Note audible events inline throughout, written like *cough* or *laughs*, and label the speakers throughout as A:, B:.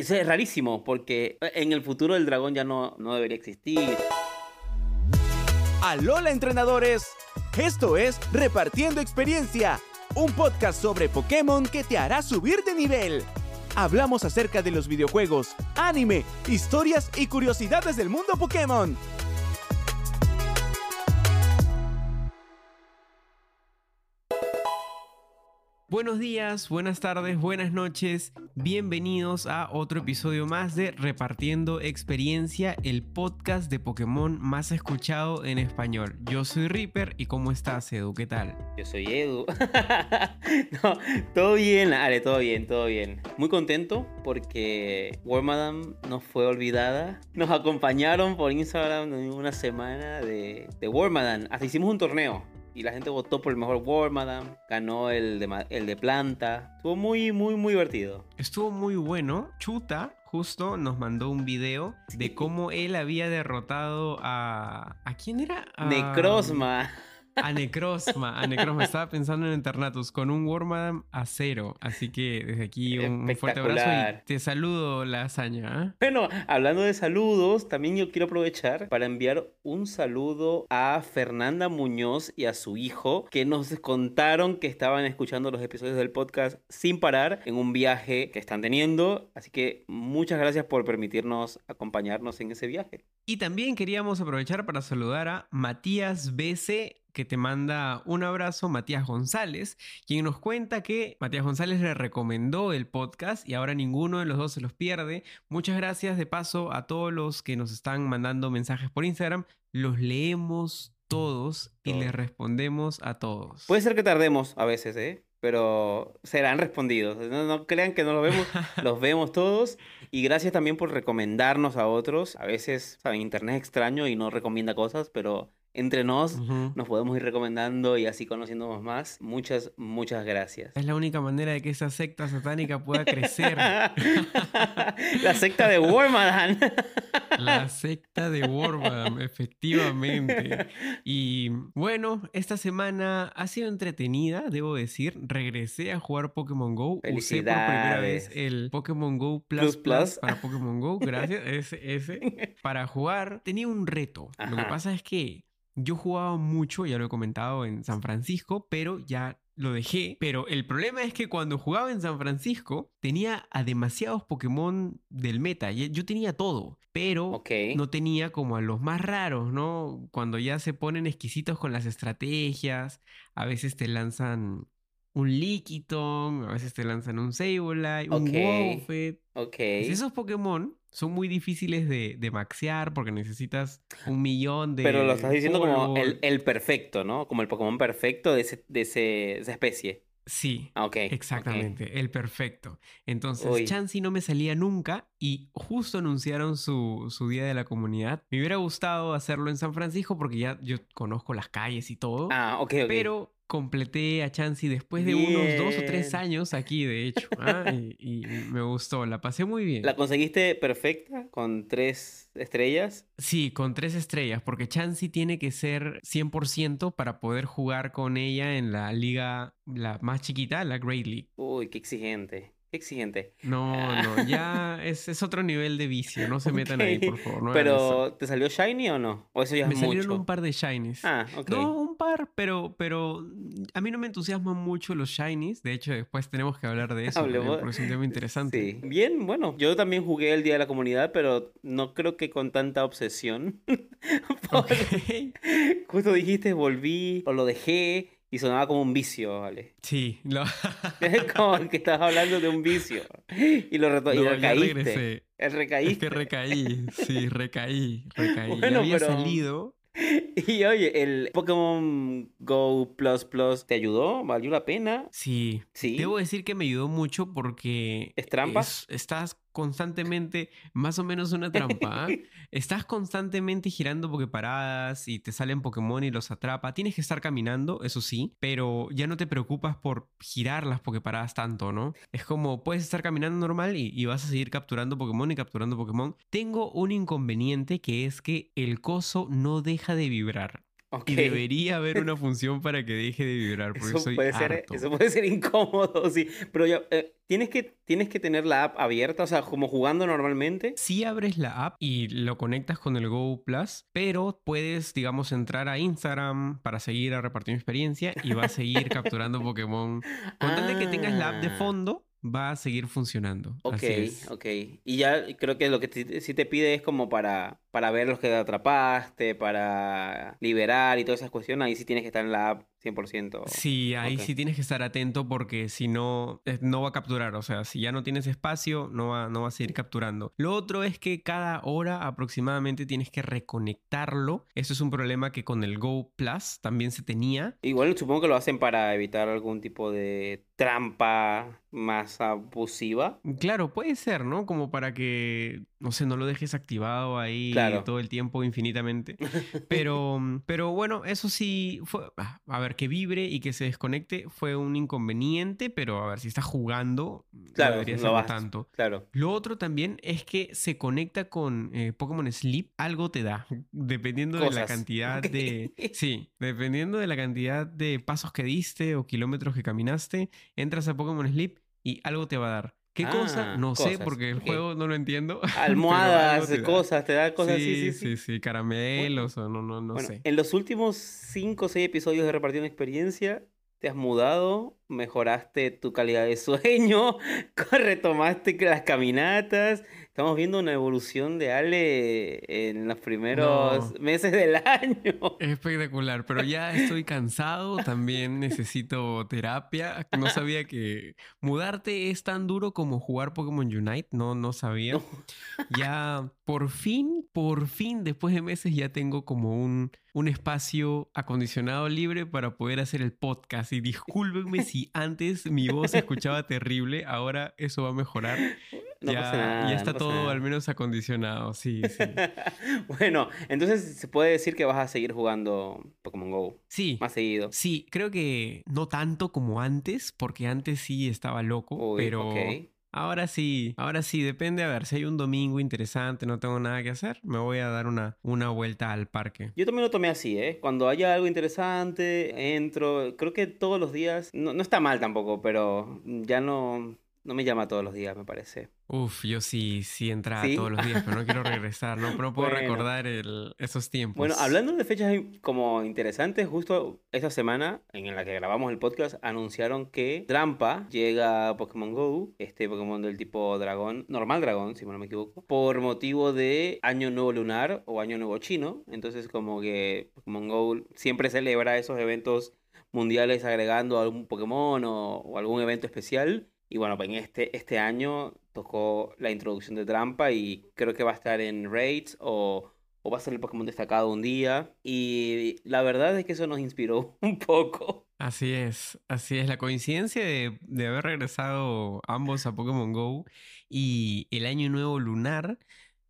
A: Eso es rarísimo, porque en el futuro el dragón ya no, no debería existir.
B: Alola entrenadores, esto es Repartiendo Experiencia, un podcast sobre Pokémon que te hará subir de nivel. Hablamos acerca de los videojuegos, anime, historias y curiosidades del mundo Pokémon.
C: Buenos días, buenas tardes, buenas noches. Bienvenidos a otro episodio más de Repartiendo Experiencia, el podcast de Pokémon más escuchado en español. Yo soy Reaper y ¿cómo estás, Edu? ¿Qué tal?
A: Yo soy Edu. *laughs* no, todo bien, Ale, todo bien, todo bien. Muy contento porque Wormadam no fue olvidada. Nos acompañaron por Instagram una semana de, de. Hasta hicimos un torneo y la gente votó por el mejor War Madam, ganó el de, el de planta. Estuvo muy, muy, muy divertido.
C: Estuvo muy bueno. Chuta justo nos mandó un video de cómo él había derrotado a... ¿A quién era? A...
A: Necrosma.
C: A Necrosma, a Necrosma. Estaba pensando en Eternatus con un Wormadam a cero. Así que desde aquí un, fuerte abrazo y te saludo, la hazaña. ¿eh?
A: Bueno, hablando de saludos, también yo quiero aprovechar para enviar un saludo a Fernanda Muñoz y a su hijo que nos contaron que estaban escuchando los episodios del podcast sin parar en un viaje que están teniendo. Así que muchas gracias por permitirnos acompañarnos en ese viaje.
C: Y también queríamos aprovechar para saludar a Matías BC que te manda un abrazo Matías González, quien nos cuenta que Matías González le recomendó el podcast y ahora ninguno de los dos se los pierde. Muchas gracias de paso a todos los que nos están mandando mensajes por Instagram. Los leemos todos y les respondemos a todos.
A: Puede ser que tardemos a veces, ¿eh? pero serán respondidos. No, crean que no los vemos, *laughs* los vemos todos. Y gracias también por recomendarnos a otros. A veces, saben, internet es extraño y no recomienda cosas, pero entre nos nos podemos ir recomendando y así conociéndonos más. Muchas, muchas gracias.
C: Es la única manera de que esa secta satánica pueda crecer. *laughs*
A: la secta de Wormadam. *laughs*
C: la secta de Wormadam, efectivamente. Y bueno, esta semana ha sido entretenida, debo decir. Regresé a jugar Pokémon Go. Usé por primera vez el Pokémon Go Plus Plus, para Pokémon Go. Gracias, *laughs* ese, ese. Para jugar tenía un reto. Lo que pasa es que yo jugaba mucho, ya lo he comentado, en San Francisco, pero ya lo dejé. Pero el problema es que cuando jugaba en San Francisco tenía a demasiados Pokémon del meta. Yo tenía todo, pero no tenía como a los más raros, ¿no? Cuando ya se ponen exquisitos con las estrategias, a veces te lanzan un Lickitung, a veces te lanzan un Sableye, un Wolfet.
A: Ok.
C: esos Pokémon son muy difíciles de, de, maxear porque necesitas un millón de.
A: Pero lo estás diciendo como el, perfecto, ¿no? Como el Pokémon perfecto de, ese, de, esa especie.
C: Sí.
A: Ah,
C: exactamente, el perfecto. Entonces, Chansey no me salía nunca y justo anunciaron su, su, Día de la Comunidad. Me hubiera gustado hacerlo en San Francisco porque ya yo conozco las calles y todo.
A: Ah, ok, ok.
C: Pero completé a Chansey después de unos dos o tres años aquí, de hecho. *laughs* ¿ah? y, me gustó, la pasé muy bien.
A: ¿La conseguiste perfecta con tres estrellas?
C: Sí, con tres estrellas, porque Chansey tiene que ser 100% para poder jugar con ella en la liga la más chiquita, la Great League.
A: Uy, qué exigente exigente.
C: No, ah. no, ya *laughs* es, otro nivel de vicio. No se metan ahí, por favor.
A: pero, ¿te salió Shiny o no? ¿O eso ya
C: Me
A: salieron
C: un par de Shinies.
A: Ah, ok.
C: No, un par, pero, pero a mí no me entusiasman mucho los Shinies. De hecho, después tenemos que hablar de *laughs* eso. porque es un tema interesante.
A: Sí. Bien, bueno. Yo también jugué el Día de la Comunidad, pero no creo que con tanta obsesión. *laughs* *laughs* Justo dijiste, volví o lo dejé y sonaba como un vicio, ¿vale?
C: Sí. Lo...
A: es como que estabas hablando de un vicio. Y lo reto y recaíste.
C: Es que recaí, sí, recaí, recaí. Bueno, había salido *laughs*
A: Y oye, el Pokémon Go Plus Plus te ayudó, valió la pena.
C: Sí. Sí. Debo decir que me ayudó mucho porque.
A: ¿Es trampa?
C: estás constantemente, más o menos una trampa. ¿ah? *laughs* Estás constantemente girando Poképaradas y te salen Pokémon y los atrapa. Tienes que estar caminando, eso sí, pero ya no te preocupas por girar las Poképaradas tanto, ¿no? Es como puedes estar caminando normal y, y vas a seguir capturando Pokémon y capturando Pokémon. Tengo un inconveniente que es que el coso no deja de vibrar. Y debería haber una función para que deje de vibrar. Porque
A: eso, puede ser, eso puede ser incómodo, sí. Pero ya, eh, ¿tienes, que, tienes que tener la app abierta, o sea, como jugando normalmente.
C: Sí abres la app y lo conectas con el Go Plus, pero puedes, digamos, entrar a Instagram para seguir a repartir experiencia y va a seguir *laughs* capturando Pokémon. Con tal de que tengas la app de ah. fondo, va a seguir funcionando.
A: Ok, ok. Y ya creo que lo que sí te pide es como para, para ver los que atrapaste, para liberar y todas esas cuestiones, ahí sí tienes que estar en la app 100%.
C: Sí, ahí sí tienes que estar atento porque si no, eh, no va a capturar. O sea, si ya no tienes espacio, no va, no va a seguir capturando. Lo otro es que cada hora aproximadamente tienes que reconectarlo. Eso es un problema que con el Go Plus también se tenía.
A: Igual supongo que lo hacen para evitar algún tipo de trampa más abusiva.
C: Claro, puede ser, ¿no? Como para que, no sé, no lo dejes activado ahí todo el tiempo infinitamente. *laughs* Pero, pero bueno, eso sí fue, ah, a ver, que vibre y que se desconecte fue un inconveniente, pero a ver, si estás jugando, claro, no debería ser tanto.
A: Claro.
C: Lo otro también es que se conecta con eh, Pokémon Sleep, algo te da, dependiendo de la cantidad de... *laughs* Sí, dependiendo de la cantidad de pasos que diste o kilómetros que caminaste, entras a Pokémon Sleep y algo te va a dar. ¿Qué cosa? Ah, no sé, porque el juego no lo entiendo. *laughs*
A: Almohadas, cosas, te da cosas
C: sí,
A: sí,
C: sí. Sí, sí, caramelos o no, no, no sé.
A: En los últimos 5 o 6 episodios de Repartiendo Experiencia, te has mudado, mejoraste tu calidad de sueño, *laughs* retomaste las caminatas, Estamos viendo una evolución de Ale en los primeros meses del *laughs* año.
C: espectacular, pero ya estoy cansado, también necesito terapia. No sabía que mudarte es tan duro como jugar Pokémon Unite, no, no sabía. *laughs* Ya por fin, por fin, después de meses ya tengo como un, un espacio acondicionado libre para poder hacer el podcast. Y discúlpenme si *laughs* antes mi voz se escuchaba terrible, ahora eso va a mejorar.
A: No ya, pasa nada,
C: ya está todo al menos acondicionado, sí, sí. *laughs*
A: bueno, entonces se puede decir que vas a seguir jugando Pokémon Go.
C: Sí.
A: Más seguido.
C: Sí, creo que no tanto como antes, porque antes sí estaba loco, pero... Ahora sí, ahora sí, depende. A ver, si hay un domingo interesante, no tengo nada que hacer, me voy a dar una, una vuelta al parque.
A: Yo también lo tomé así, ¿eh? Cuando haya algo interesante, entro. Creo que todos los días, no, no está mal tampoco, pero ya no, no me llama todos los días, me parece.
C: Uf, yo sí, sí entraba todos los días, pero no quiero *laughs* regresar, no, no puedo recordar esos tiempos.
A: Bueno, hablando de fechas como interesantes, justo esta semana en la que grabamos el podcast anunciaron que Trampa llega a Pokémon Go, este Pokémon del tipo dragón, normal dragón, si no me equivoco, por motivo de Año Nuevo Lunar o Año Nuevo Chino. Entonces como que Pokémon Go siempre celebra esos eventos mundiales agregando algún Pokémon o, o algún evento especial. Y bueno, pues este, este año tocó la introducción de Trampa y creo que va a estar en Raids o, o va a ser el Pokémon destacado un día. Y la verdad es que eso nos inspiró *laughs* un poco.
C: Así es, así es. La coincidencia de, de haber regresado ambos a Pokémon Go y el año nuevo lunar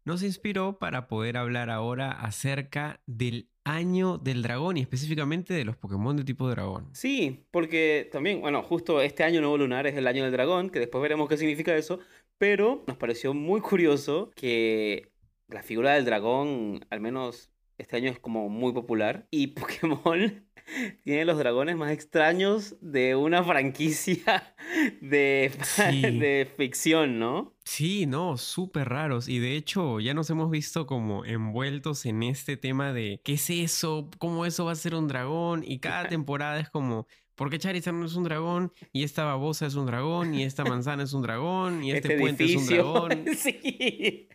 C: nos inspiró para poder hablar ahora acerca del año del dragón y específicamente de los Pokémon de tipo dragón.
A: Sí, porque también, bueno, justo este año nuevo lunar es el año del dragón, que después veremos qué significa eso, pero nos pareció muy curioso que la figura del dragón, al menos este año es como muy popular y *laughs* Pokémon *laughs* tiene los dragones más extraños de una *laughs* franquicia de, de ficción, ¿no?
C: Sí, no, súper raros. Y de hecho, ya nos hemos visto como envueltos en este tema de qué es eso, cómo eso va a ser un dragón. Y cada *laughs* temporada es como, ¿por qué Charizard no es un dragón? Y esta babosa es un dragón, y esta manzana es un dragón, y este, este puente es un dragón.
A: sí,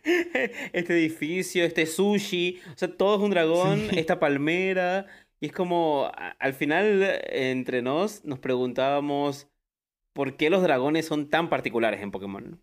A: este edificio, este sushi, o sea, todo es un dragón, esta palmera. Y es como, al final, entre nos, nos preguntábamos por qué los dragones son tan particulares en Pokémon.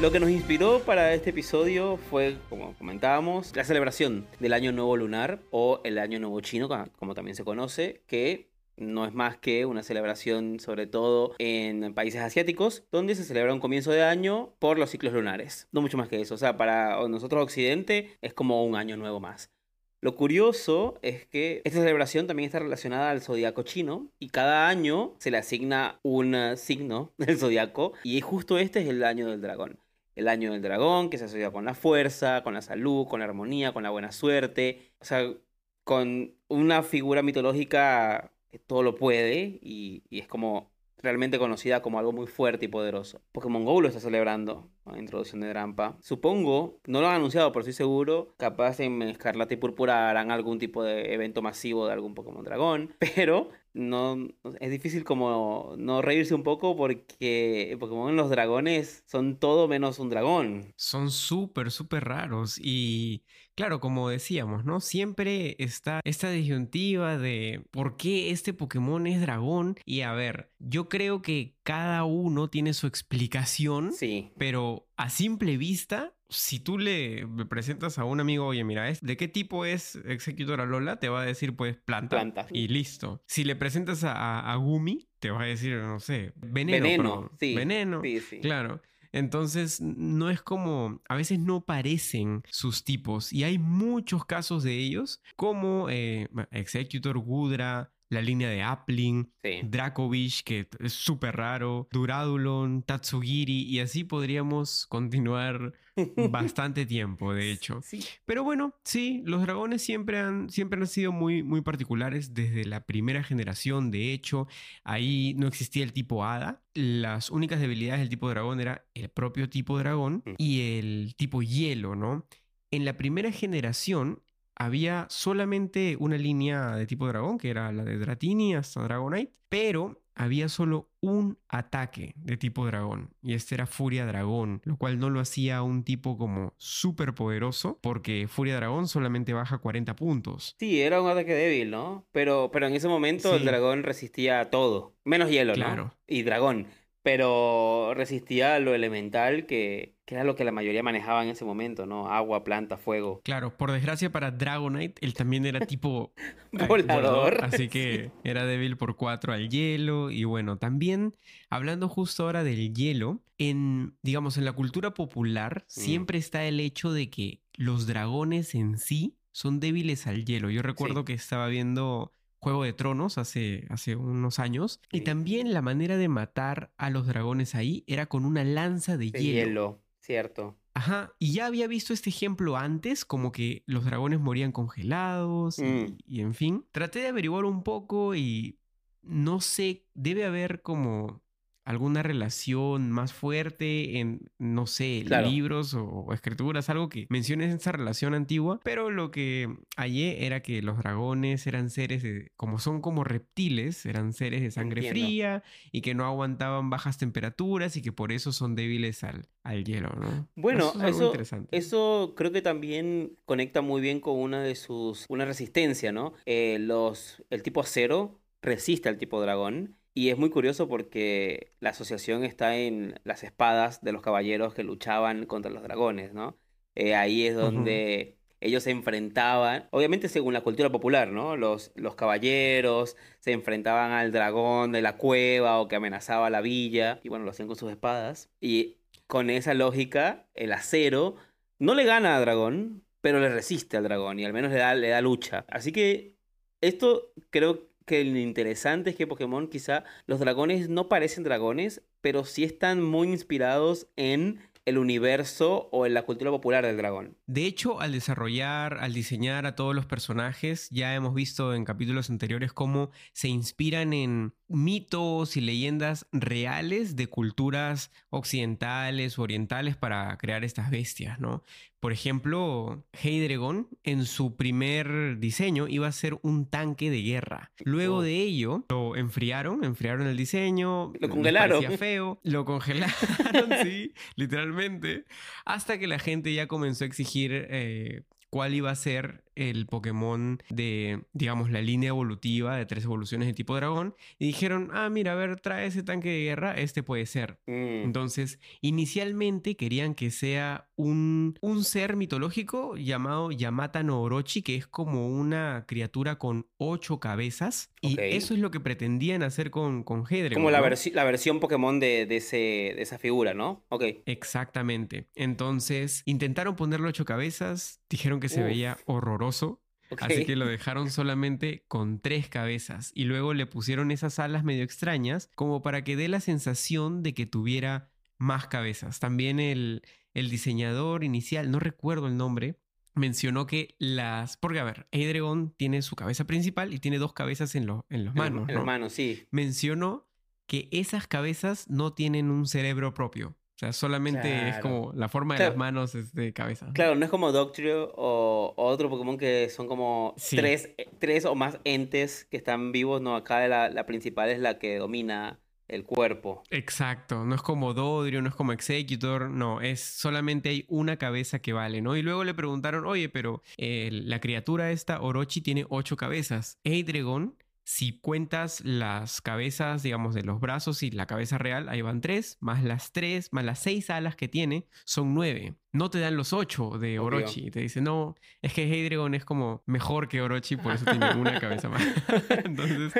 A: Lo que nos inspiró para este episodio fue, como comentábamos, la celebración del Año Nuevo Lunar o el Año Nuevo Chino, como también se conoce, que no es más que una celebración sobre todo en países asiáticos, donde se celebra un comienzo de año por los ciclos lunares. No mucho más que eso, o sea, para nosotros Occidente es como un año nuevo más. Lo curioso es que esta celebración también está relacionada al zodiaco chino y cada año se le asigna un signo del zodiaco y justo este es el año del dragón. El año del dragón que se asocia con la fuerza, con la salud, con la armonía, con la buena suerte, o sea, con una figura mitológica que todo lo puede y, es como realmente conocida como algo muy fuerte y poderoso. Pokémon GO lo está celebrando, la introducción de Drampa. Supongo, no lo han anunciado, pero estoy seguro, capaz en Escarlata y Púrpura harán algún tipo de evento masivo de algún Pokémon Dragón, *laughs* pero no es difícil como no reírse un poco porque Pokémon los dragones son todo menos un dragón.
C: Son súper, súper raros y claro, como decíamos, ¿no? Siempre está esta disyuntiva de por qué este Pokémon es dragón y a ver, yo creo que cada uno tiene su explicación,
A: sí.
C: pero a simple vista si tú le presentas a un amigo, oye, mira, ¿de qué tipo es Executor Alola? Te va a decir, pues, planta.
A: Planta.
C: Y listo. Si le presentas a, Gumi, te va a decir, no sé, veneno.
A: Veneno, sí.
C: Veneno.
A: Sí, sí.
C: Claro. Entonces, no es como, a veces no parecen sus tipos y hay muchos casos de ellos, como eh, Executor, Gudra, la línea de Appling, Dracovish, que es súper raro, Duradulon, Tatsugiri, y así podríamos continuar *laughs* bastante tiempo, de hecho. Pero bueno, sí, los dragones siempre han, siempre han sido muy, muy particulares desde la primera generación. De hecho, ahí no existía el tipo hada. Las únicas debilidades del tipo dragón era el propio tipo dragón mm. y el tipo hielo, ¿no? En la primera generación, había solamente una línea de tipo dragón, que era la de Dratini hasta Dragonite, pero había solo un ataque de tipo dragón, y este era Furia Dragón, lo cual no lo hacía un tipo como súper poderoso, porque Furia Dragón solamente baja 40 puntos.
A: Sí, era un ataque débil, ¿no? Pero, pero en ese momento el dragón resistía a todo, menos hielo, claro. Y dragón pero resistía lo elemental que, era lo que la mayoría manejaba en ese momento, ¿no? Agua, planta, fuego.
C: Claro, por desgracia para Dragonite, él también era tipo *laughs*
A: volador.
C: Así *laughs* que era débil por cuatro al hielo. Y bueno, también hablando justo ahora del hielo, en, digamos, en la cultura popular mm. siempre está el hecho de que los dragones en sí son débiles al hielo. Yo recuerdo que estaba viendo Juego de Tronos hace, hace unos años. Y también la manera de matar a los dragones ahí era con una lanza de,
A: de hielo. Cierto.
C: Ajá, y ya había visto este ejemplo antes, como que los dragones morían congelados y, mm. y en fin. Traté de averiguar un poco y no sé, debe haber como alguna relación más fuerte en, no sé, libros o, escrituras, algo que menciones esa relación antigua, pero lo que hallé era que los dragones eran seres, como son como reptiles, eran seres de sangre fría y que no aguantaban bajas temperaturas y que por eso son débiles al, al hielo, ¿no?
A: Bueno, eso, eso, creo que también conecta muy bien con una de sus, una resistencia, ¿no? Eh, los, el tipo acero resiste al tipo dragón y es muy curioso porque la asociación está en las espadas de los caballeros que luchaban contra los dragones, ¿no? Eh, ahí es donde ellos se enfrentaban, obviamente según la cultura popular, ¿no? Los, los caballeros se enfrentaban al dragón de la cueva o que amenazaba la villa, y bueno, lo hacían con sus espadas. Y con esa lógica, el acero no le gana a dragón, pero le resiste al dragón y al menos le da, le da lucha. Así que esto creo que lo interesante es que Pokémon quizá los dragones no parecen dragones, pero sí están muy inspirados en el universo o en la cultura popular del dragón.
C: De hecho, al desarrollar, al diseñar a todos los personajes, ya hemos visto en capítulos anteriores cómo se inspiran en mitos y leyendas reales de culturas occidentales o orientales para crear estas bestias, ¿no? Por ejemplo, Heidregon en su primer diseño iba a ser un tanque de guerra. Luego oh. de ello lo enfriaron, enfriaron el diseño,
A: lo congelaron.
C: Parecía feo, lo congelaron, *laughs* sí, literalmente, hasta que la gente ya comenzó a exigir eh, cuál iba a ser el Pokémon de, digamos, la línea evolutiva de tres evoluciones de tipo dragón y dijeron, ah, mira, a ver, trae ese tanque de guerra, este puede ser.
A: Mm.
C: Entonces, inicialmente querían que sea un, un ser mitológico llamado Yamata no Orochi, que es como una criatura con ocho cabezas. Y eso es lo que pretendían hacer con, con Hedregon,
A: Como la,
C: ¿no?
A: versi- la versión Pokémon de, de ese, de esa figura, ¿no? Ok.
C: Exactamente. Entonces, intentaron ponerle ocho cabezas, dijeron que se
A: Uf.
C: veía horroroso. Así que lo dejaron solamente con tres cabezas y luego le pusieron esas alas medio extrañas como para que dé la sensación de que tuviera más cabezas. También el, el diseñador inicial, no recuerdo el nombre, mencionó que las... Porque a ver, Edregon tiene su cabeza principal y tiene dos cabezas en, lo- en los manos.
A: En
C: ¿no?
A: las manos, sí.
C: Mencionó que esas cabezas no tienen un cerebro propio. O sea, solamente es como la forma de
A: Claro.
C: las manos es de cabeza.
A: Claro, no es como Doctrio o, o otro Pokémon que son como
C: Sí.
A: tres, tres o más entes que están vivos. No, acá la, la principal es la que domina el cuerpo.
C: Exacto, no es como Dodrio, no es como Executor, no, es solamente hay una cabeza que vale, ¿no? Y luego le preguntaron, oye, pero eh, la criatura esta, Orochi, tiene ocho cabezas. Eidregon, si cuentas las cabezas, digamos, de los brazos y la cabeza real, ahí van tres, más las tres, más las seis alas que tiene, son nueve. No te dan los ocho de
A: Obvio.
C: Orochi. Te dicen, no, es que Eidregon es como mejor que Orochi, por eso tiene una cabeza más. *laughs* *laughs* Entonces,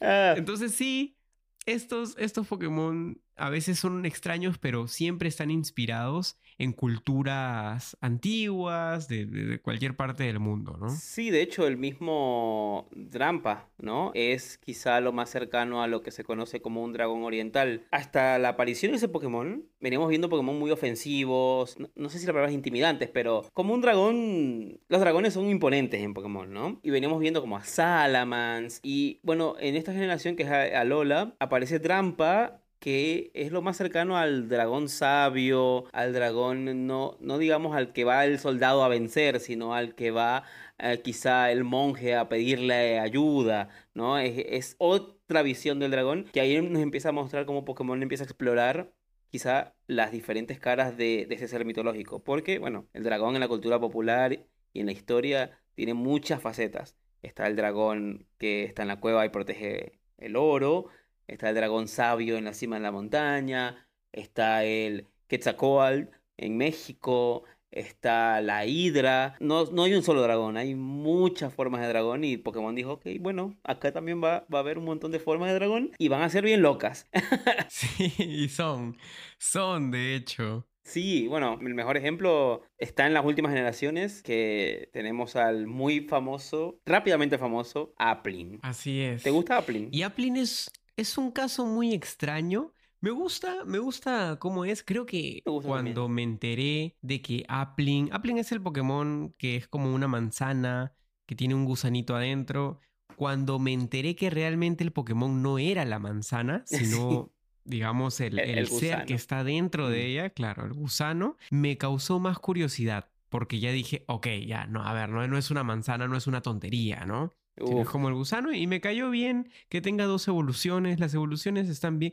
A: Ah,
C: entonces sí, estos, estos Pokémon a veces son extraños, pero siempre están inspirados en culturas antiguas de, cualquier parte del mundo, ¿no?
A: Sí, de hecho, el mismo Drampa, ¿no? Es quizá lo más cercano a lo que se conoce como un dragón oriental. Hasta la aparición de ese Pokémon, veníamos viendo Pokémon muy ofensivos, no, sé si la palabra es intimidantes, pero como un dragón, los dragones son imponentes en Pokémon, ¿no? Y veníamos viendo como a Salamence, y bueno, en esta generación que es Alola, aparece Drampa que es lo más cercano al dragón sabio, al dragón, no, no digamos al que va el soldado a vencer, sino al que va eh, quizá el monje a pedirle ayuda, ¿no? Es, otra visión del dragón que ahí nos empieza a mostrar cómo Pokémon empieza a explorar quizá las diferentes caras de, de ese ser mitológico, porque, bueno, el dragón en la cultura popular y en la historia tiene muchas facetas. Está el dragón que está en la cueva y protege el oro, Está el dragón sabio en la cima de la montaña. Está el Quetzalcóatl en México. Está la Hidra. No, no hay un solo dragón, hay muchas formas de dragón. Y Pokémon dijo: Ok, bueno, acá también va, va a haber un montón de formas de dragón. Y van a ser bien locas. *laughs*
C: Sí, y son, son de hecho.
A: Sí, bueno, el mejor ejemplo está en las últimas generaciones. Que tenemos al muy famoso, rápidamente famoso, Applin.
C: Así es.
A: ¿Te gusta Applin?
C: Y Applin es, es un caso muy extraño. Me gusta, me gusta cómo es. Creo que cuando me enteré de que Applin, Applin es el Pokémon que es como una manzana que tiene un gusanito adentro. Cuando me enteré que realmente el Pokémon no era la manzana, *laughs* sino, digamos, el,
A: El-
C: el
A: el
C: ser que está dentro de
A: Mm.
C: ella, claro, el gusano, me causó más curiosidad. Porque ya dije, ok, ya, no, a ver, no, no es una manzana, no es una tontería, ¿no? Sino es
A: Uf.
C: como el gusano y me cayó bien que tenga dos evoluciones. Las evoluciones están bien.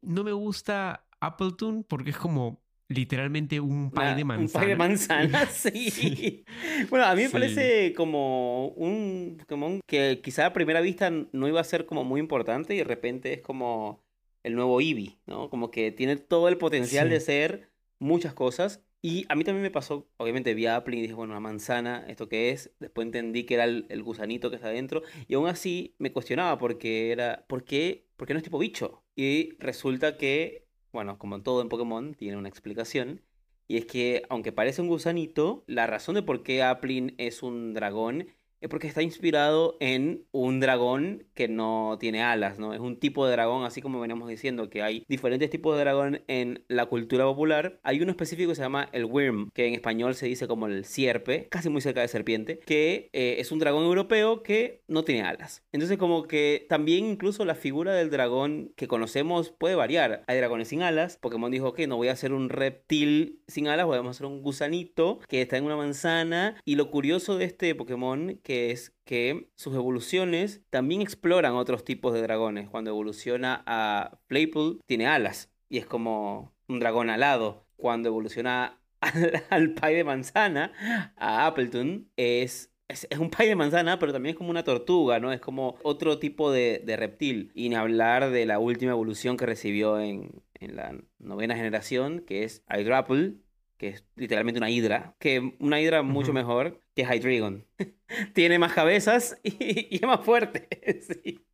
C: No me gusta Appletoon porque es como literalmente un pie de
A: Un
C: manzana.
A: pie de manzana, *laughs* *laughs* sí.
C: Sí.
A: Bueno, a mí me
C: Sí.
A: parece como un Pokémon que quizá a primera vista no iba a ser como muy importante y de repente es como el nuevo Eevee, ¿no? Como que tiene todo el potencial
C: Sí.
A: de ser muchas cosas. Y a mí también me pasó, obviamente vi a Applin y dije, bueno, una manzana, ¿esto qué es? Después entendí que era el, el gusanito que está adentro. Y aún así me cuestionaba porque era, ¿por qué? ¿Por qué no es tipo bicho? Y resulta que, bueno, como todo en Pokémon, tiene una explicación. Y es que, aunque parece un gusanito, la razón de por qué Applin es un dragón porque está inspirado en un dragón que no tiene alas, ¿no? Es un tipo de dragón, así como veníamos diciendo, que hay diferentes tipos de dragón en la cultura popular. Hay uno específico que se llama el Wyrm, que en español se dice como el sierpe, casi muy cerca de serpiente, que eh, es un dragón europeo que no tiene alas. Entonces, como que también incluso la figura del dragón que conocemos puede variar. Hay dragones sin alas. Pokémon dijo que no voy a hacer un reptil sin alas, voy a hacer un gusanito que está en una manzana. Y lo curioso de este Pokémon que es que sus evoluciones también exploran otros tipos de dragones. Cuando evoluciona a Playpool, tiene alas y es como un dragón alado. Cuando evoluciona *laughs* al, al pie de manzana, a Appletoon, es es, un pay de manzana, pero también es como una tortuga, ¿no? Es como otro tipo de, reptil. Y ni hablar de la última evolución que recibió en, la novena generación, que es Hydrapple, que es literalmente una hidra, que una hidra mucho mejor que Hydreigon. *laughs* Tiene más cabezas *laughs* y, es más fuerte. *laughs*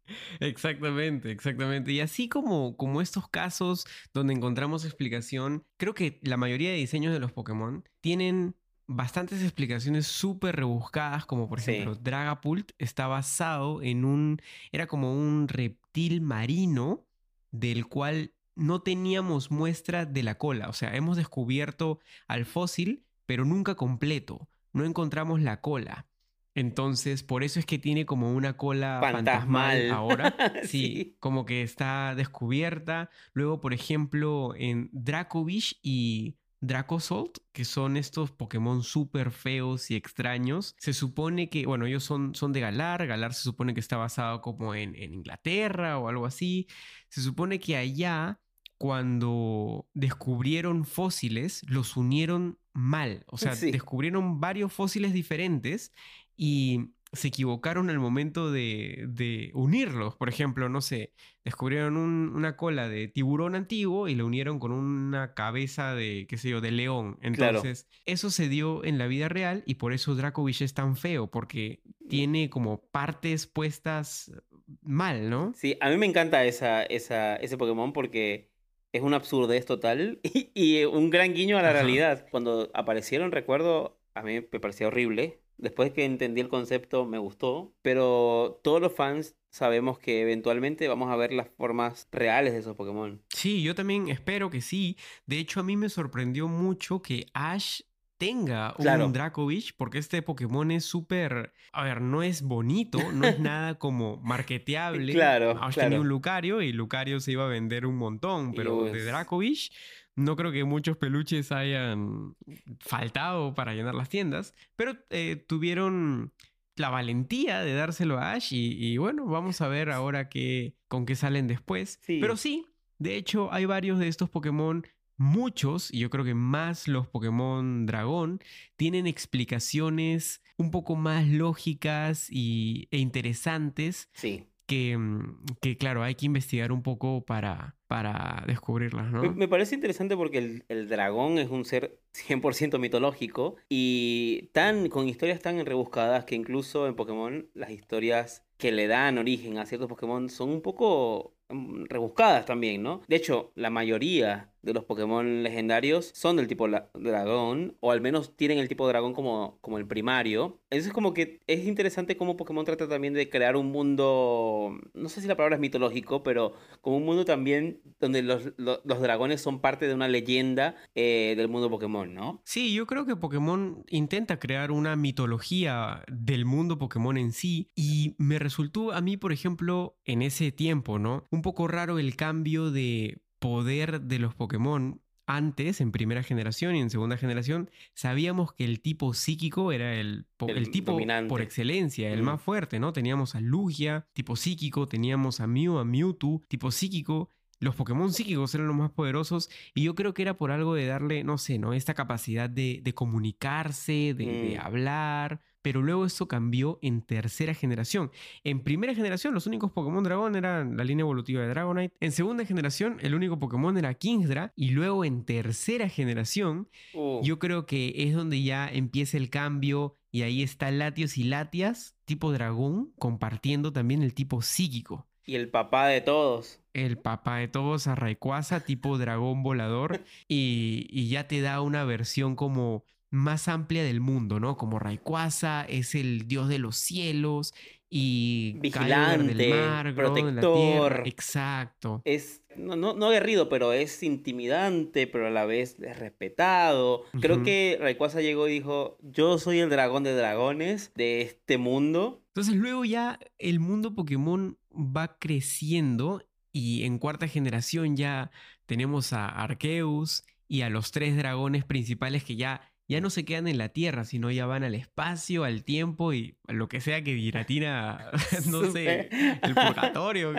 C: Exactamente, exactamente. Y así como, como estos casos donde encontramos explicación, creo que la mayoría de diseños de los Pokémon tienen bastantes explicaciones súper rebuscadas, como por ejemplo Dragapult está basado en un, era como un reptil marino del cual no teníamos muestra de la cola, o sea, hemos descubierto al fósil, pero nunca completo, no encontramos la cola. Entonces, por eso es que tiene como una cola fantasmal, ahora. *laughs* Sí, como que está descubierta. Luego, por ejemplo, en Dracovish y Dracozolt, que son estos Pokémon súper feos y extraños. Se supone que, bueno, ellos son, son de Galar. Galar se supone que está basado como en, Inglaterra o algo así. Se supone que allá, cuando descubrieron fósiles, los unieron mal. O sea, descubrieron varios fósiles diferentes y se equivocaron al momento de, unirlos. Por ejemplo, no sé, descubrieron una cola de tiburón antiguo y la unieron con una cabeza de, qué sé yo, de león. Entonces, eso se dio en la vida real y por eso Dracovish es tan feo, porque tiene como partes puestas mal, ¿no?
A: Sí, a mí me encanta esa, esa, ese Pokémon porque es una absurdez total *laughs* y, un gran guiño a la realidad. Cuando aparecieron, recuerdo, a mí me parecía horrible Después que entendí el concepto me gustó, pero todos los fans sabemos que eventualmente vamos a ver las formas reales de esos Pokémon.
C: Sí, yo también espero que sí. De hecho, a mí me sorprendió mucho que Ash tenga un Dracovich, porque este Pokémon es súper. A ver, no es bonito, no es nada como marketeable.
A: claro.
C: Ash
A: tenía
C: un Lucario y Lucario se iba a vender un montón, pero de Dracovich no creo que muchos peluches hayan faltado para llenar las tiendas, pero eh, tuvieron la valentía de dárselo a Ash y, bueno, vamos a ver ahora qué, con qué salen después. Pero sí, de hecho hay varios de estos Pokémon muchos, y yo creo que más los Pokémon Dragón, tienen explicaciones un poco más lógicas y, e interesantes.
A: Sí.
C: Que, mm, que, claro, hay que investigar un poco para, para descubrirlas, ¿no?
A: Me, parece interesante porque el, dragón es un ser *laughs* 100% mitológico y tan con historias tan rebuscadas que incluso en Pokémon las historias que le dan origen a ciertos Pokémon son un poco mm, rebuscadas también, ¿no? De hecho, la mayoría de los Pokémon legendarios son del tipo dragón, o al menos tienen el tipo dragón como, como el primario. Entonces es como que es interesante cómo Pokémon trata también de crear un mundo, no sé si la palabra es mitológico, pero como un mundo también donde los, dragones son parte de una leyenda eh, del mundo Pokémon, ¿no?
C: Sí, yo creo que Pokémon intenta crear una mitología del mundo Pokémon en sí, y me resultó a mí, por ejemplo, en ese tiempo, ¿no? Un poco raro el cambio de poder de los Pokémon. Antes, en primera generación y en segunda generación, sabíamos que el tipo psíquico era el, el, tipo por excelencia, el más fuerte, ¿no? Teníamos a Lugia, tipo psíquico, teníamos a Mew, a Mewtwo, tipo psíquico, los Pokémon psíquicos eran los más poderosos y yo creo que era por algo de darle, no sé, ¿no? Esta capacidad de, comunicarse, de, mm. hablar, pero luego eso cambió en tercera generación. En primera generación los únicos Pokémon Dragón eran la línea evolutiva de Dragonite, en segunda generación el único Pokémon era Kingsdra y luego en tercera generación uh. yo creo que es donde ya empieza el cambio y ahí está Latios y Latias tipo dragón compartiendo también el tipo psíquico.
A: Y el papá de todos.
C: El papá de todos a Rayquaza, tipo dragón volador. *laughs* Y, ya te da una versión como más amplia del mundo, ¿no? Como Rayquaza es el dios de los cielos y
A: vigilante, del mar, protector.
C: Exacto.
A: Es no, no, no aguerrido, pero es intimidante, pero a la vez es respetado. Creo que Rayquaza llegó y dijo, yo soy el dragón de dragones de este mundo.
C: Entonces luego ya el mundo Pokémon va creciendo y en cuarta generación ya tenemos a Arceus y a los tres dragones principales que ya, ya no se quedan en la Tierra, sino ya van al espacio, al tiempo y a lo que sea que Giratina, *laughs* no sé, el purgatorio.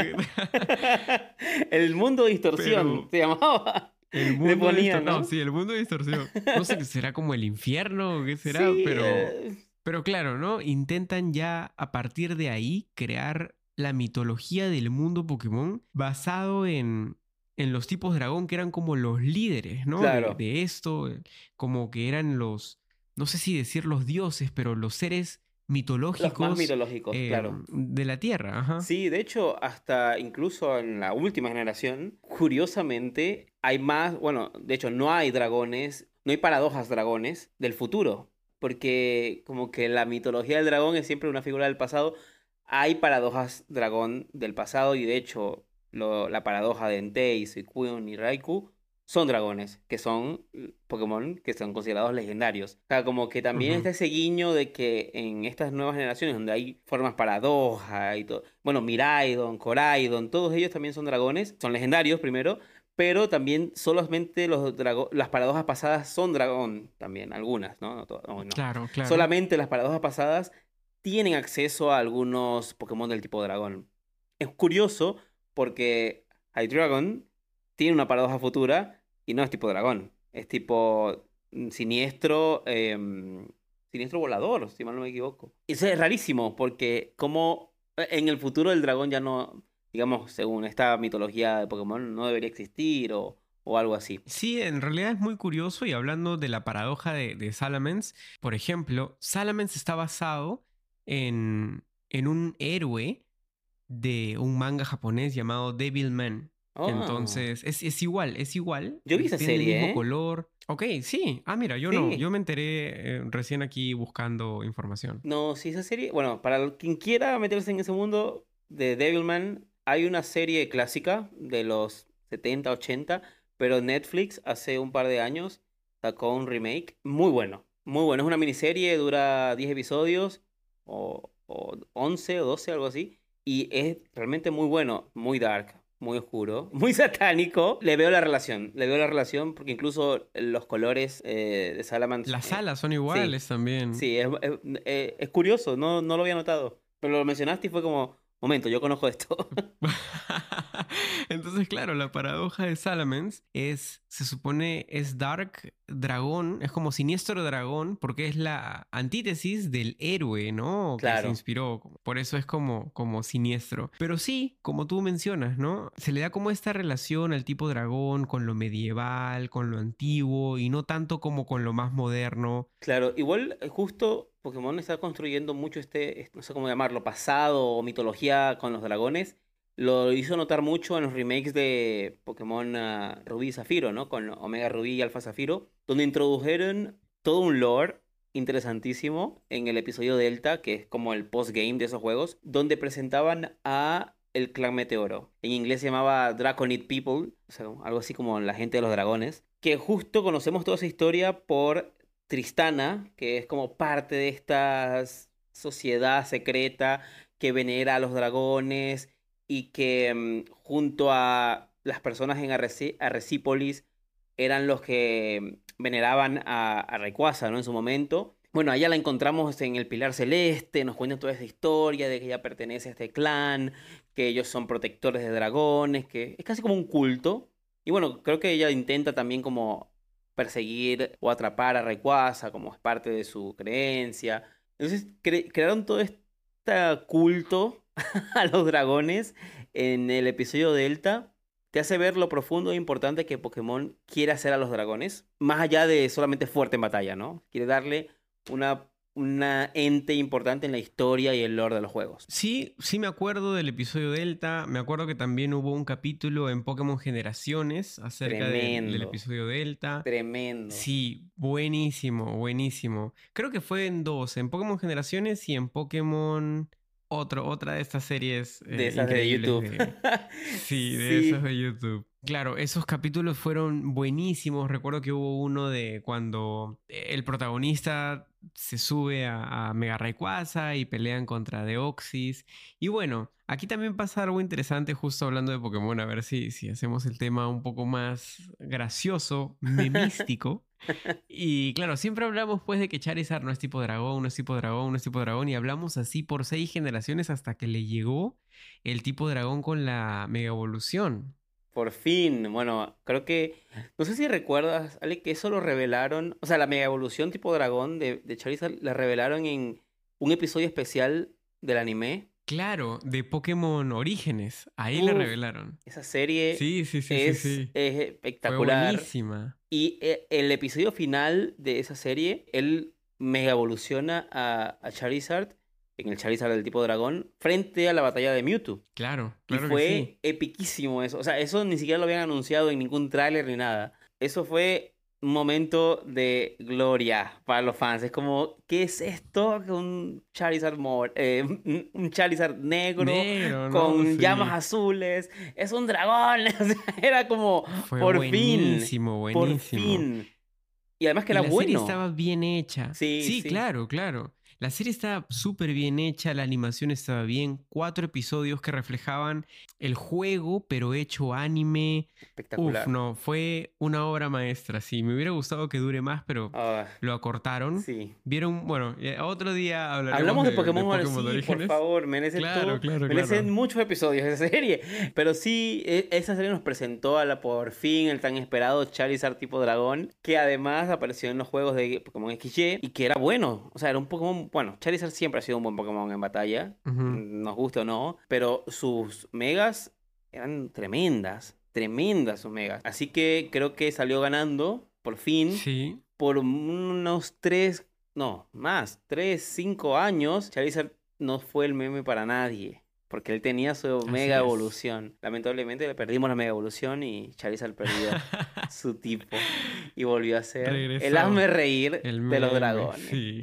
C: *laughs*
A: el mundo de distorsión se llamaba.
C: El mundo de distorsión. ¿no? sí, el mundo de distorsión. No sé, será como el infierno, ¿qué será? pero... Eh, Pero claro, ¿no? Intentan ya a partir de ahí crear la mitología del mundo Pokémon basado en, en los tipos dragón que eran como los líderes, ¿no?
A: Claro.
C: De, de esto, eh, como que eran los, no sé si decir los dioses, pero los seres mitológicos.
A: Los más mitológicos,
C: eh,
A: claro.
C: De la Tierra, ajá.
A: Sí, de hecho, hasta incluso en la última generación, curiosamente, hay más, bueno, de hecho, no hay dragones, no hay paradojas dragones del futuro, porque como que la mitología del dragón es siempre una figura del pasado, hay paradojas dragón del pasado y de hecho lo- la paradoja de Entei, Suicune y Raikou son dragones, que son Pokémon que son considerados legendarios. O sea, como que también está ese guiño de que en estas nuevas generaciones donde hay formas paradoja y todo, bueno, Miraidon, Coraidon, todos ellos también son dragones, son legendarios primero, pero también solamente los las paradojas pasadas son dragón también, algunas, ¿no? No, no, no.
C: Claro, claro.
A: Solamente las paradojas pasadas tienen acceso a algunos Pokémon del tipo dragón. Es curioso porque Hydreigon tiene una paradoja futura y no es tipo dragón. Es tipo mm, siniestro, em, siniestro volador, si mal no me equivoco. Eso es rarísimo porque como en el futuro el dragón ya no, digamos, según esta mitología de Pokémon, no debería existir o, o algo así.
C: Sí, en realidad es muy curioso y hablando de la paradoja de, de Salamence, por ejemplo, Salamence está basado en, en un héroe de un manga japonés llamado Devilman.
A: Oh.
C: Entonces, es, es igual, es igual.
A: Yo vi esa
C: tiene
A: serie,
C: el mismo
A: ¿eh?
C: color. Ok, sí. Ah, mira, yo no. Yo me enteré eh, recién aquí buscando información.
A: No, sí, esa serie. Bueno, para quien quiera meterse en ese mundo de Devilman, hay una serie clásica de los 70, 80, pero Netflix hace un par de años sacó un remake muy bueno. Muy bueno. Es una miniserie, dura 10 episodios, o, o 11 o 12, algo así. Y es realmente muy bueno, muy dark, muy oscuro, *laughs* muy satánico. Le veo la relación, le veo la relación porque incluso los colores eh, de Salamence.
C: Las
A: eh,
C: alas son iguales también.
A: Sí, es, es- eh, es curioso, no, no lo había notado. Pero lo mencionaste y fue como, momento, yo conozco esto. *laughs*
C: Entonces, claro, la paradoja de Salamence es, se supone, es Dark Dragón, es como siniestro dragón, porque es la antítesis del héroe, ¿no? Que se
A: Claro.
C: inspiró. Por eso es como, como siniestro. Pero sí, como tú mencionas, ¿no? Se le da como esta relación al tipo dragón con lo medieval, con lo antiguo, y no tanto como con lo más moderno.
A: Claro, igual eh, justo Pokémon está construyendo mucho este, no sé cómo llamarlo, pasado o mitología con los dragones. Lo hizo notar mucho en los remakes de Pokémon ah, Rubí y Zafiro, ¿no? Con Omega Rubí y Alfa Zafiro, donde introdujeron todo un lore interesantísimo en el episodio Delta, que es como el postgame de esos juegos, donde presentaban a el clan Meteoro. En inglés se llamaba Draconid People, o sea, algo así como la gente de los dragones, que justo conocemos toda esa historia por Tristana, que es como parte de esta sociedad secreta que venera a los dragones y que mm, junto a las personas en Arrecípolis eran los que mm, veneraban a, a ¿no? En su momento. Bueno, allá la encontramos en el Pilar Celeste, nos cuentan toda esa historia de que ella pertenece a este clan, que ellos son protectores de dragones, que es casi como un culto. Y bueno, creo que ella intenta también como perseguir o atrapar a Rayquaza como es parte de su creencia. Entonces cre- crearon todo este culto *laughs* a los dragones en el episodio Delta. Te hace ver lo profundo e importante que Pokémon quiere hacer a los dragones, más allá de solamente fuerte en batalla, ¿no? Quiere darle una, una ente importante en la historia y el lore de los juegos.
C: Sí, sí me acuerdo del episodio Delta. Me acuerdo que también hubo un capítulo en Pokémon Generaciones acerca del- episodio Delta.
A: Tremendo.
C: Sí, buenísimo, buenísimo. Creo que fue en dos, en Pokémon Generaciones y en Pokémon otro, otra de estas series eh,
A: de *laughs* esas de YouTube.
C: de- Sí, de
A: Sí.
C: esos de YouTube. Claro, esos capítulos fueron buenísimos. Recuerdo que hubo uno de cuando el protagonista se sube a, a Mega Rayquaza y pelean contra Deoxys. Y bueno, aquí también pasa algo interesante justo hablando de Pokémon, a ver si, si hacemos el tema un poco más gracioso, memístico. *laughs* Y claro, siempre hablamos pues de que Charizard no es tipo dragón, no es tipo dragón, no es tipo dragón y hablamos así por seis generaciones hasta que le llegó el tipo dragón con la mega evolución.
A: Por fin, bueno, creo que, no sé si recuerdas, Ale, que eso lo revelaron, o sea, la mega evolución tipo dragón de, de Charizard la revelaron en un episodio especial del anime.
C: Claro, de Pokémon Orígenes. Ahí la revelaron.
A: Esa serie
C: Sí, sí, sí,
A: es,
C: sí, sí.
A: es
C: Fue
A: espectacular.
C: buenísima.
A: Y eh, el episodio final de esa serie, él mega evoluciona a, a Charizard, en el Charizard del tipo dragón, frente a la batalla de Mewtwo.
C: Claro,
A: Y
C: claro que
A: fue
C: sí.
A: epiquísimo eso. O sea, eso ni siquiera lo habían anunciado en ningún tráiler ni nada. Eso fue un momento de gloria para los fans. Es como, ¿qué es esto? Un Charizard eh, *laughs* un- Charizard negro,
C: Negro, ¿no?
A: con
C: Sí.
A: llamas azules. Es un dragón. *laughs* O sea, era como,
C: Fue
A: por fin.
C: buenísimo,
A: Por
C: buenísimo.
A: fin. Y además que
C: Y
A: era
C: la serie
A: bueno.
C: estaba bien hecha.
A: Sí,
C: sí,
A: sí.
C: claro, claro. La serie estaba súper bien hecha, la animación estaba bien. Cuatro episodios que reflejaban el juego, pero hecho anime.
A: Espectacular.
C: Uf, no, fue una obra maestra. Sí, me hubiera gustado que dure más, pero
A: Ah,
C: lo acortaron.
A: sí.
C: Vieron, bueno, eh, otro día hablaremos
A: Hablamos de, Pokémon, ahora,
C: Pokémon
A: sí, por
C: Orígenes.
A: favor, merece
C: Claro,
A: todo,
C: claro,
A: merecen
C: claro.
A: muchos episodios esa *laughs* serie. Pero sí, e- esa serie nos presentó a la por fin el tan esperado Charizard tipo dragón, que además apareció en los juegos de Pokémon XY y que era bueno. O sea, era un Pokémon, bueno, Charizard siempre ha sido un buen Pokémon en batalla, nos guste o no, pero sus megas eran tremendas, tremendas sus megas. Así que creo que salió ganando, por fin,
C: Sí.
A: por unos tres, no, más, tres, cinco años, Charizard no fue el meme para nadie. Porque él tenía su
C: Así
A: mega
C: es.
A: evolución. Lamentablemente le perdimos la mega evolución y Charizard perdió *laughs* su tipo. Y volvió a ser el hazme reír
C: El
A: de los dragones.
C: Sí.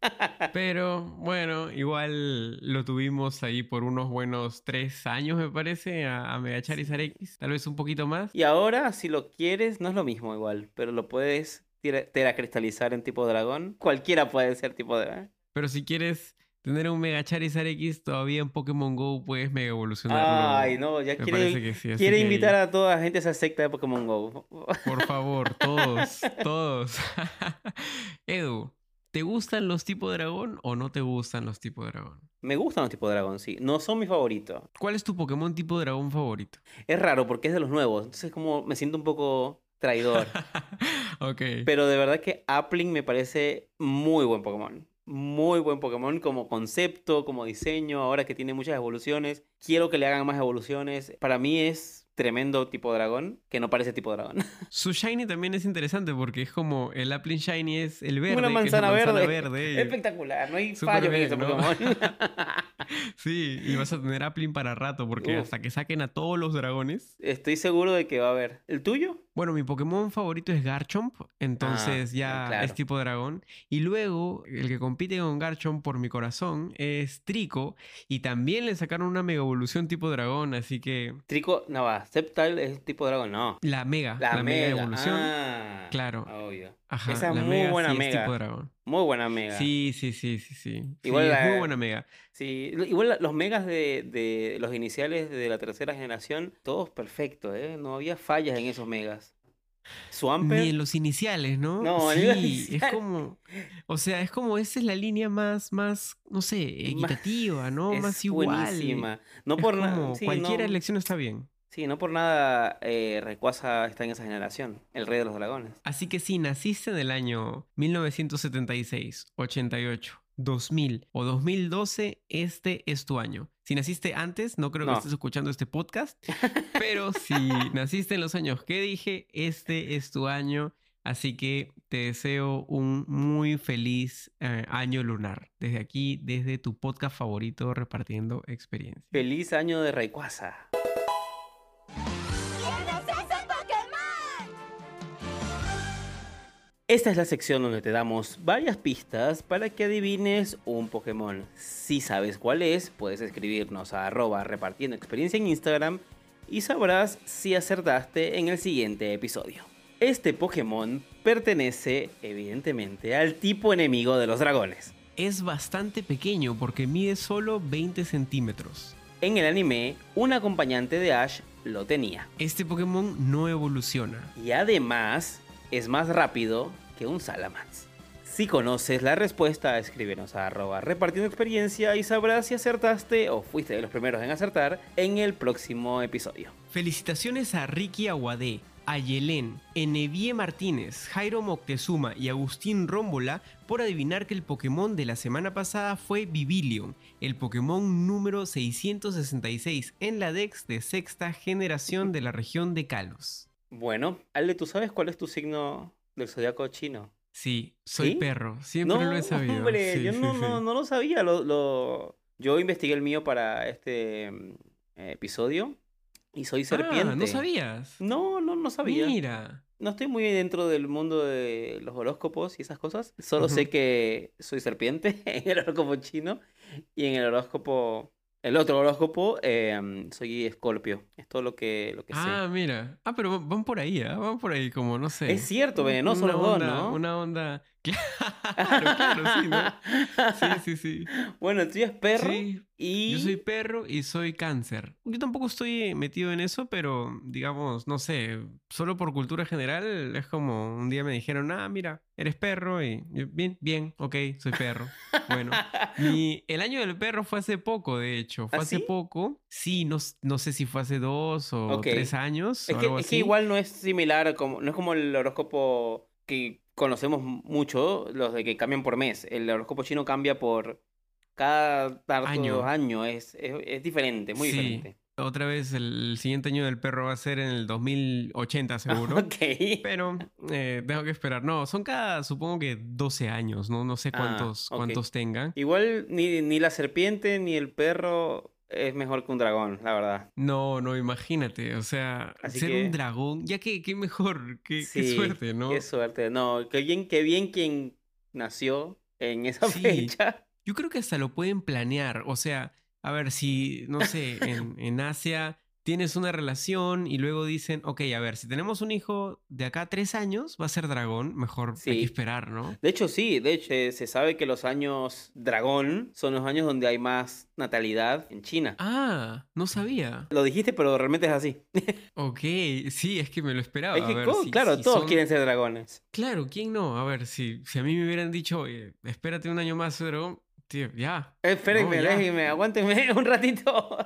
C: *laughs* Pero bueno, igual lo tuvimos ahí por unos buenos tres años, me parece, a, a Mega Charizard X. Tal vez un poquito más.
A: Y ahora, si lo quieres, no es lo mismo igual, pero lo puedes teracristalizar en tipo dragón. Cualquiera puede ser tipo dragón.
C: Pero si quieres tener un Mega Charizard X, todavía en Pokémon Go puedes mega evolucionarlo.
A: Ay, no, ya
C: Me
A: quiere,
C: sí,
A: quiere invitar
C: ahí-
A: a toda la gente a esa secta de Pokémon Go.
C: Por favor, todos, *laughs* todos. *laughs* Edu, ¿te gustan los tipo dragón o no te gustan los tipo dragón?
A: Me gustan los tipos de dragón, sí. No son mis favoritos.
C: ¿Cuál es tu Pokémon tipo dragón favorito?
A: Es raro porque es de los nuevos. Entonces como me siento un poco traidor. *laughs*
C: ok.
A: Pero de verdad que Appling me parece muy buen Pokémon. Muy buen Pokémon como concepto, como diseño. Ahora que tiene muchas evoluciones. Quiero que le hagan más evoluciones. Para mí es tremendo tipo dragón que no parece tipo dragón. *laughs*
C: Su Shiny también es interesante porque es como el Appling Shiny es el verde.
A: Una
C: que es
A: manzana, verde. *laughs* Espectacular. No hay
C: Súper
A: fallo en ese
C: ¿no?
A: Pokémon. *laughs*
C: Sí, y vas a tener Appling para rato porque
A: Uf.
C: hasta que saquen a todos los dragones.
A: Estoy seguro de que va a haber. ¿El tuyo?
C: Bueno, mi Pokémon favorito es Garchomp, entonces
A: Ah,
C: ya
A: claro.
C: es tipo dragón. Y luego, el que compite con Garchomp por mi corazón es Trico, y también le sacaron una mega evolución tipo dragón, así que
A: Trico, no va. Sceptile es tipo dragón, no.
C: la mega,
A: La,
C: la, mega,
A: mega.
C: evolución.
A: Ah,
C: Claro.
A: Obvio.
C: Ajá,
A: esa es
C: la
A: muy
C: mega
A: buena
C: sí es
A: mega.
C: tipo dragón.
A: Muy buena mega.
C: Sí, sí, sí, sí, sí.
A: Igual
C: Sí,
A: la-
C: muy buena mega.
A: Sí, igual los megas de, de los iniciales de la tercera generación, todos perfectos, ¿eh? No había fallas en esos megas. Swampert,
C: Ni en los iniciales, ¿no?
A: No, en
C: sí, es como, o sea, es como esa es la línea más, más, no sé, equitativa, ¿no? *laughs*
A: es
C: más igual.
A: buenísima. No
C: Es
A: por nada. Sí,
C: cualquier
A: no,
C: elección está bien.
A: Sí, no por nada eh, Rayquaza está en esa generación, el rey de los dragones.
C: Así que si naciste en el año 1976, 88, 2000 o 2012, este es tu año. Si naciste antes, no creo que
A: No.
C: estés escuchando este podcast, *laughs* pero si naciste en los años que dije, este es tu año. Así que te deseo un muy feliz eh, año lunar. Desde aquí, desde tu podcast favorito, repartiendo experiencia.
A: Feliz año de Rayquaza. Esta es la sección donde te damos varias pistas para que adivines un Pokémon. Si sabes cuál es, puedes escribirnos a arroba repartiendo experiencia en Instagram y sabrás si acertaste en el siguiente episodio. Este Pokémon pertenece evidentemente al tipo enemigo de los dragones.
C: Es bastante pequeño porque mide solo 20 centímetros.
A: En el anime, un acompañante de Ash lo tenía.
C: Este Pokémon no evoluciona.
A: Y además es más rápido que un Salamence. Si conoces la respuesta, escríbenos a arroba repartiendo experiencia y sabrás si acertaste o fuiste de los primeros en acertar en el próximo episodio.
C: Felicitaciones a Ricky Aguadé, a Yelén, Enevie Martínez, Jairo Moctezuma y Agustín Rómbola por adivinar que el Pokémon de la semana pasada fue Bibilion, el Pokémon número 666 en la Dex de sexta generación de la región de Kalos.
A: Bueno, Ale, ¿tú sabes cuál es tu signo del zodiaco chino?
C: Sí, soy
A: ¿Sí?
C: perro, siempre lo he sabido.
A: Hombre,
C: Sí,
A: yo
C: sí,
A: no, no, no lo sabía. Lo, lo- Yo investigué el mío para este mm, eh, episodio y soy serpiente.
C: Ah, ¿no sabías?
A: No, no, no sabía.
C: Mira.
A: No estoy muy dentro del mundo de los horóscopos y esas cosas. Solo sé que soy serpiente en el horóscopo chino y en el horóscopo, el otro horóscopo, eh, soy escorpio. Es todo lo que, lo que
C: Ah,
A: sé.
C: mira. Ah, pero van por ahí, ¿ah? Van por ahí, como no sé.
A: Es cierto, venenoso
C: una
A: los dos,
C: onda-
A: ¿no?
C: Una onda. Claro, claro, sí, ¿no? Sí, sí, sí. *laughs*
A: Bueno, el tuyo es perro
C: Sí,
A: y...
C: Yo soy perro y soy cáncer. Yo tampoco estoy metido en eso, pero digamos, no sé, solo por cultura general es como un día me dijeron, ah, mira, eres perro y yo, bien, bien, ok, soy perro. Bueno, *laughs* mi, el año del perro fue hace poco, de hecho, fue
A: ¿Ah,
C: hace
A: sí?
C: poco. Sí, no, no sé si fue hace dos o
A: Ok.
C: tres años.
A: Es
C: o
A: que,
C: algo
A: es que
C: así.
A: igual no es similar, como, no es como el horóscopo que conocemos mucho, los de que cambian por mes. El horóscopo chino cambia por cada
C: Año.
A: Es, es, es diferente, muy
C: Sí.
A: diferente.
C: Otra vez el siguiente año del perro va a ser en el 2080 seguro.
A: Ok. *laughs*
C: Pero eh, tengo que esperar. No, son cada, supongo que 12 años, ¿no? No sé
A: Ah,
C: cuántos, cuántos tengan.
A: Igual ni, ni la serpiente ni el perro es mejor que un dragón, la verdad.
C: No, no, imagínate. O sea,
A: Así
C: ser
A: que-
C: un dragón, ya que qué mejor, qué, suerte, ¿no?
A: Qué suerte. No, qué bien, qué bien quien nació en esa
C: Sí.
A: fecha.
C: Yo creo que hasta lo pueden planear. O sea, a ver, si, no sé, en, en Asia tienes una relación y luego dicen, ok, a ver, si tenemos un hijo de acá a tres años, va a ser dragón, mejor hay que esperar, ¿no?
A: De hecho, sí, de hecho, eh, se sabe que los años dragón son los años donde hay más natalidad en China.
C: Ah, no sabía.
A: Lo dijiste, pero realmente es así. *laughs*
C: Ok, sí, es que me lo esperaba.
A: Es que,
C: a ver,
A: co-
C: si-
A: claro,
C: si
A: todos
C: son-
A: quieren ser dragones.
C: Claro, ¿quién no? A ver, si, si a mí me hubieran dicho, oye, espérate un año más, dragón, tío, ya.
A: Espérenme,
C: No, ya.
A: déjenme, aguántenme *laughs* un ratito.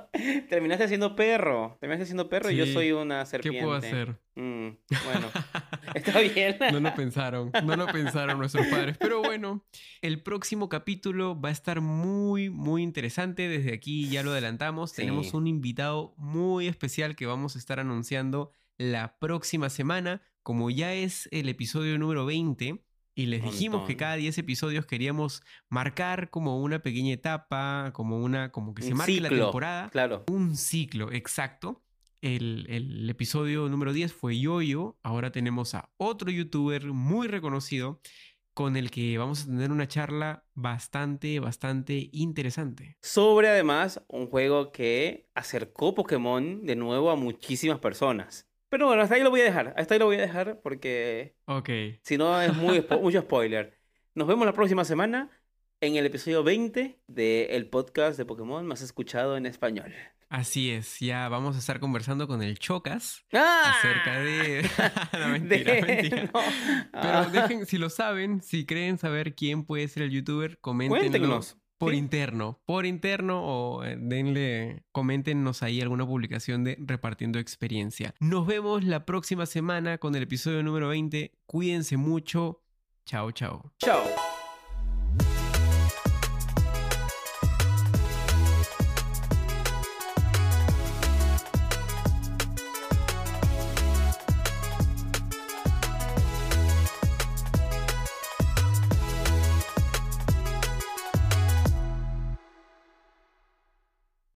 A: Terminaste siendo perro. Terminaste siendo perro y yo soy una
C: ¿Qué
A: serpiente.
C: puedo hacer?
A: Mm, bueno, *laughs* está bien.
C: No lo pensaron, no lo pensaron nuestros padres. Pero bueno, el próximo capítulo va a estar muy, muy interesante. Desde aquí ya lo adelantamos.
A: Sí.
C: Tenemos un invitado muy especial que vamos a estar anunciando la próxima semana. Como ya es el episodio número 20 y les dijimos que cada 10 episodios queríamos marcar como una pequeña etapa, como una, como que se marque la temporada.
A: Claro.
C: Un ciclo, exacto. El, el episodio número 10 fue Yoyo. Ahora tenemos a otro youtuber muy reconocido con el que vamos a tener una charla bastante, bastante interesante.
A: Sobre además un juego que acercó Pokémon de nuevo a muchísimas personas. Pero bueno, hasta ahí lo voy a dejar. Hasta ahí lo voy a dejar porque
C: Ok.
A: si no es muy spo- *laughs* mucho spoiler. Nos vemos la próxima semana en el episodio 20 del podcast de Pokémon más escuchado en español.
C: Así es, ya vamos a estar conversando con el Chocas
A: ¡Ah!
C: acerca de... *laughs* no, mentira,
A: De-
C: mentira. *laughs*
A: no.
C: Pero
A: Ah.
C: dejen, si lo saben, si creen saber quién puede ser el youtuber, coméntenlo.
A: Cuéntenos.
C: Por
A: Sí.
C: interno, por interno o eh, denle, coméntenos ahí alguna publicación de Repartiendo Experiencia. Nos vemos la próxima semana con el episodio número 20. Cuídense mucho. Chao, chao.
A: Chao.